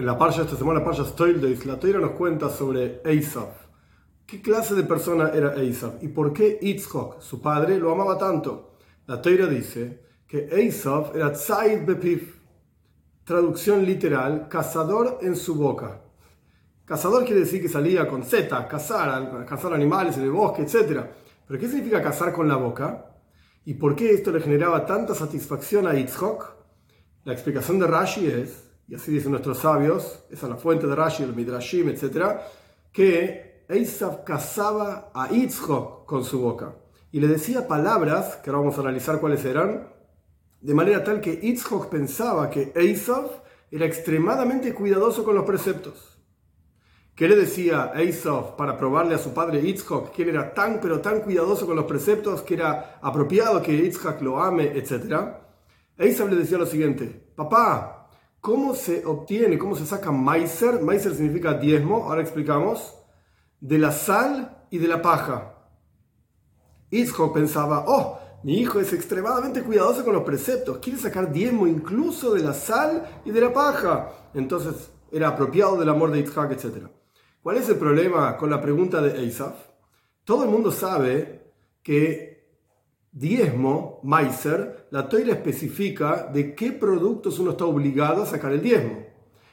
En la parcha esta semana, parcha Stoildeis, la Toira nos cuenta sobre Esav. ¿Qué clase de persona era Esav? ¿Y por qué Yitzhak, su padre, lo amaba tanto? La Toira dice que Esav era Tzaid Bepif, traducción literal, cazador en su boca. Cazador quiere decir que salía con Z, cazar, cazar animales en el bosque, etc. ¿Pero qué significa cazar con la boca? ¿Y por qué esto le generaba tanta satisfacción a Yitzhak? La explicación de Rashi es y así dicen nuestros sabios, esa es la fuente de Rashi, el Midrashim, etc., que Esav cazaba a Yitzhak con su boca y le decía palabras, que ahora vamos a analizar cuáles eran, de manera tal que Yitzhak pensaba que Esav era extremadamente cuidadoso con los preceptos. ¿Qué le decía Esav para probarle a su padre Yitzhak que él era tan pero tan cuidadoso con los preceptos que era apropiado que Yitzhak lo ame, etc.? Esav le decía lo siguiente, papá, ¿Cómo se obtiene, cómo se saca maiser? Maiser significa diezmo, ahora explicamos, de la sal y de la paja. Isco pensaba, oh, mi hijo es extremadamente cuidadoso con los preceptos, quiere sacar diezmo incluso de la sal y de la paja. Entonces era apropiado del amor de Yitzhak, etc. ¿Cuál es el problema con la pregunta de Eisaf? Todo el mundo sabe que diezmo, Meiser, la toira especifica de qué productos uno está obligado a sacar el diezmo.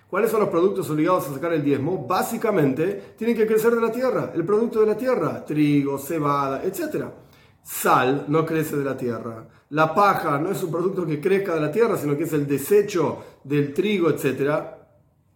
¿Cuáles son los productos obligados a sacar el diezmo? Básicamente, tienen que crecer de la tierra, el producto de la tierra, trigo, cebada, etc. Sal no crece de la tierra. La paja no es un producto que crezca de la tierra, sino que es el desecho del trigo, etc.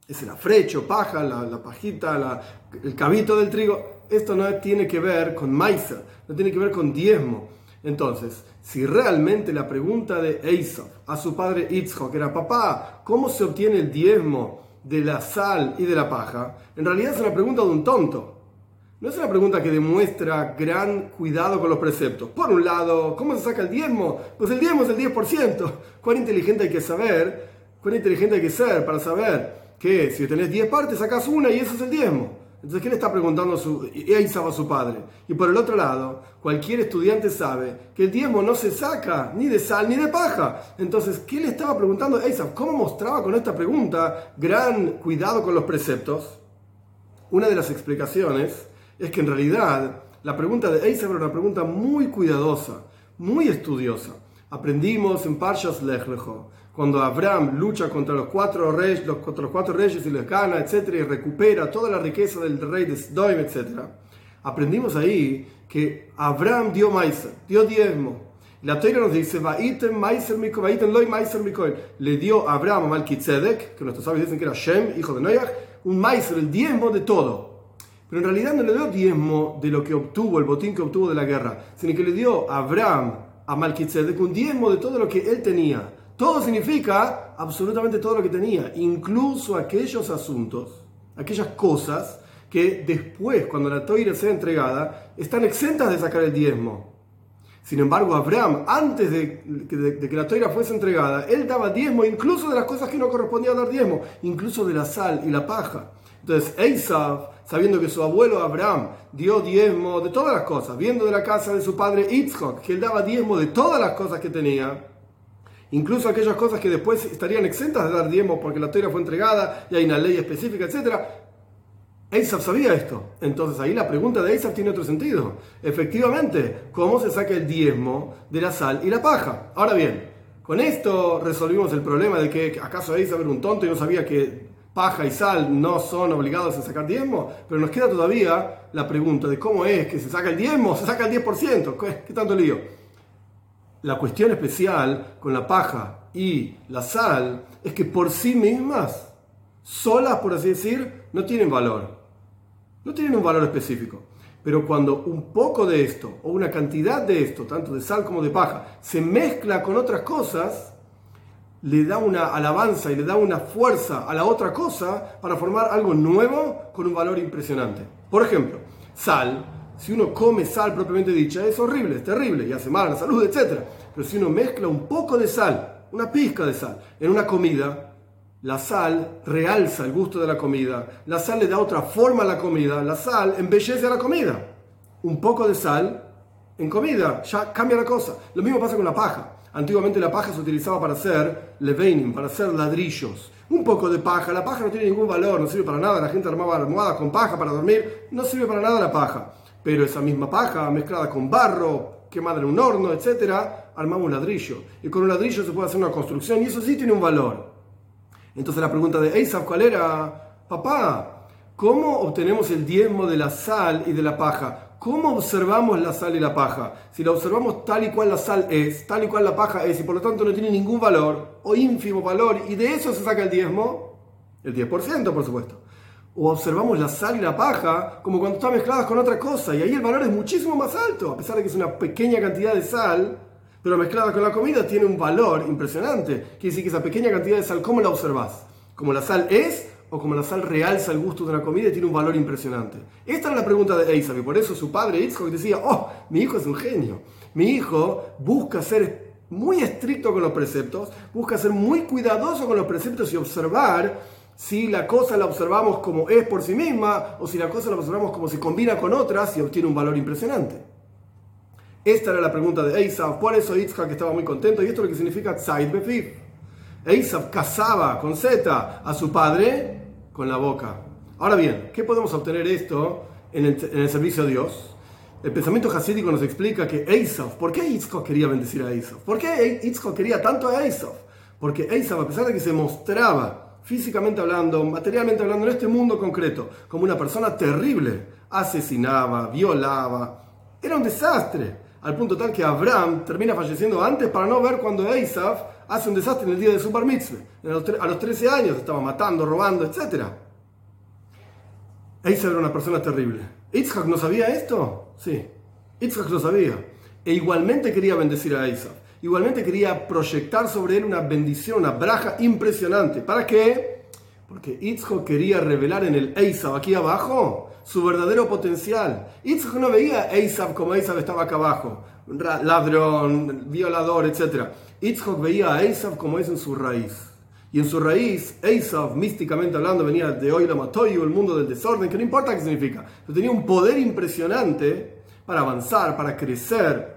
Es el afrecho, paja, la, pajita, el cabito del trigo. Esto no tiene que ver con maizer, no tiene que ver con diezmo entonces, si realmente la pregunta de Esav a su padre Itzhak era, papá, ¿cómo se obtiene el diezmo de la sal y de la paja? En realidad es una pregunta de un tonto. No es una pregunta que demuestra gran cuidado con los preceptos. Por un lado, ¿cómo se saca el diezmo? Pues el diezmo es el 10%. ¿Cuán inteligente hay que saber? ¿Cuán inteligente hay que ser para saber que si tenés 10 partes, sacas una y eso es el diezmo? Entonces, ¿qué le está preguntando su, a su padre? Y por el otro lado, cualquier estudiante sabe que el diezmo no se saca ni de sal ni de paja. Entonces, ¿qué le estaba preguntando a ¿Cómo mostraba con esta pregunta gran cuidado con los preceptos? Una de las explicaciones es que en realidad la pregunta de Esav era una pregunta muy cuidadosa, muy estudiosa. Aprendimos en Parshas Lech cuando Abraham lucha contra los cuatro reyes, los, contra los cuatro reyes y les gana, etcétera, y recupera toda la riqueza del rey de Sdoim, etcétera, aprendimos ahí que Abraham dio maíz, dio diezmo. La Torah nos dice, le dio a Abraham a Malkitzedek, que nuestros sabios dicen que era Shem, hijo de Noach, un maíz, el diezmo de todo. Pero en realidad no le dio diezmo de lo que obtuvo, el botín que obtuvo de la guerra, sino que le dio a Abraham a Malkitzedek un diezmo de todo lo que él tenía todo significa absolutamente todo lo que tenía, incluso aquellos asuntos, aquellas cosas que después, cuando la toira sea entregada, están exentas de sacar el diezmo. Sin embargo, Abraham, antes de, que la toira fuese entregada, él daba diezmo incluso de las cosas que no correspondía dar diezmo, incluso de la sal y la paja. Entonces, Esav, sabiendo que su abuelo Abraham dio diezmo de todas las cosas, viendo de la casa de su padre Yitzhak, que él daba diezmo de todas las cosas que tenía, incluso aquellas cosas que después estarían exentas de dar diezmo porque la toira fue entregada y hay una ley específica, etc. Esav sabía esto. Entonces ahí la pregunta de Esav tiene otro sentido. Efectivamente, ¿cómo se saca el diezmo de la sal y la paja? Ahora bien, con esto resolvimos el problema de que acaso Esav era un tonto y no sabía que paja y sal no son obligados a sacar diezmo, pero nos queda todavía la pregunta de cómo es que se saca el diezmo, se saca el 10%, ¿qué, qué tanto lío? La cuestión especial con la paja y la sal es que por sí mismas, solas por así decir, no tienen valor. No tienen un valor específico. Pero cuando un poco de esto o una cantidad de esto, tanto de sal como de paja, se mezcla con otras cosas, le da una alabanza y le da una fuerza a la otra cosa para formar algo nuevo con un valor impresionante. Por ejemplo, sal si uno come sal propiamente dicha, es horrible, es terrible y hace mal a la salud, etc. Pero si uno mezcla un poco de sal, una pizca de sal, en una comida, la sal realza el gusto de la comida, la sal le da otra forma a la comida, la sal embellece a la comida. Un poco de sal en comida, ya cambia la cosa. Lo mismo pasa con la paja. Antiguamente la paja se utilizaba para hacer leveinim, para hacer ladrillos. Un poco de paja, la paja no tiene ningún valor, no sirve para nada. La gente armaba almohadas con paja para dormir, no sirve para nada la paja. Pero esa misma paja mezclada con barro, quemada en un horno, etcétera, armaba un ladrillo. Y con un ladrillo se puede hacer una construcción y eso sí tiene un valor. Entonces la pregunta de Eisaf, ¿cuál era? Papá, ¿cómo obtenemos el diezmo de la sal y de la paja? ¿Cómo observamos la sal y la paja? Si la observamos tal y cual la sal es, tal y cual la paja es, y por lo tanto no tiene ningún valor o ínfimo valor, y de eso se saca el diezmo, el 10% por supuesto. O observamos la sal y la paja como cuando están mezcladas con otra cosa, y ahí el valor es muchísimo más alto, a pesar de que es una pequeña cantidad de sal, pero mezclada con la comida tiene un valor impresionante. Quiere decir que esa pequeña cantidad de sal, ¿cómo la observas? ¿Como la sal es o como la sal realza el gusto de una comida y tiene un valor impresionante? Esta era la pregunta de Eisab y por eso su padre Itzhak decía, oh, mi hijo es un genio. Mi hijo busca ser muy estricto con los preceptos, busca ser muy cuidadoso con los preceptos y observar si la cosa la observamos como es por sí misma o si la cosa la observamos como se combina con otras y obtiene un valor impresionante. Esta era la pregunta de Eisab, por eso Itzhak estaba muy contento y esto es lo que significa Tzait Befif. Eisab casaba con Z a su padre con la boca. Ahora bien, ¿qué podemos obtener esto en el, servicio a Dios? El pensamiento hasídico nos explica que Esav, ¿por qué Yitzhak quería bendecir a Esav? ¿Por qué Yitzhak quería tanto a Esav? Porque Esav, a pesar de que se mostraba físicamente hablando, materialmente hablando, en este mundo concreto, como una persona terrible, asesinaba, violaba, era un desastre, al punto tal que Abraham termina falleciendo antes para no ver cuando Esav hace un desastre en el día de su bar mitzvah. A los 13 años estaba matando, robando, etc. Eisab era una persona terrible. ¿Itzhak no sabía esto? Sí. Itzhak lo sabía. E igualmente quería bendecir a Eisab. Igualmente quería proyectar sobre él una bendición, una braja impresionante. ¿Para qué? Porque Itzhak quería revelar en el Eisab aquí abajo su verdadero potencial. Itzhak no veía Eisab como Eisab estaba acá abajo. Ladrón, violador, etc. Itzhok veía a Esav como es en su raíz. Y en su raíz, Esav, místicamente hablando, venía de Oila Matoyu, el mundo del desorden, que no importa qué significa, pero tenía un poder impresionante para avanzar, para crecer,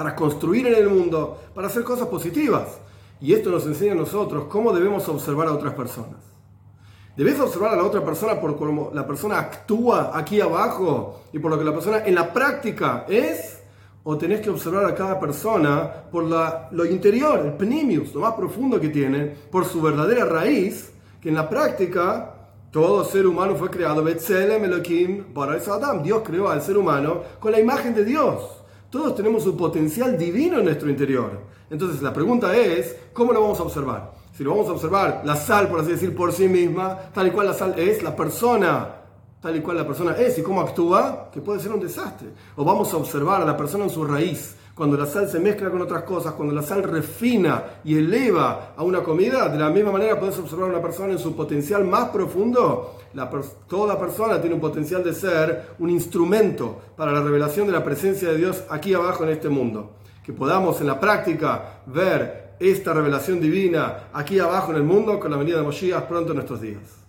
para construir en el mundo, para hacer cosas positivas. Y esto nos enseña a nosotros cómo debemos observar a otras personas. Debes observar a la otra persona por cómo la persona actúa aquí abajo y por lo que la persona en la práctica es o tenés que observar a cada persona por lo interior, el penimius, lo más profundo que tiene, por su verdadera raíz, que en la práctica todo ser humano fue creado, Dios creó al ser humano con la imagen de Dios. Todos tenemos un potencial divino en nuestro interior. Entonces la pregunta es, ¿cómo lo vamos a observar? Si lo vamos a observar, la sal, por así decir, por sí misma, tal y cual la sal es, la persona tal y cual la persona es y cómo actúa, que puede ser un desastre. O vamos a observar a la persona en su raíz. Cuando la sal se mezcla con otras cosas, cuando la sal refina y eleva a una comida, de la misma manera puedes observar a una persona en su potencial más profundo. toda persona tiene un potencial de ser un instrumento para la revelación de la presencia de Dios aquí abajo en este mundo. Que podamos en la práctica ver esta revelación divina aquí abajo en el mundo con la venida de Moshiach pronto en nuestros días.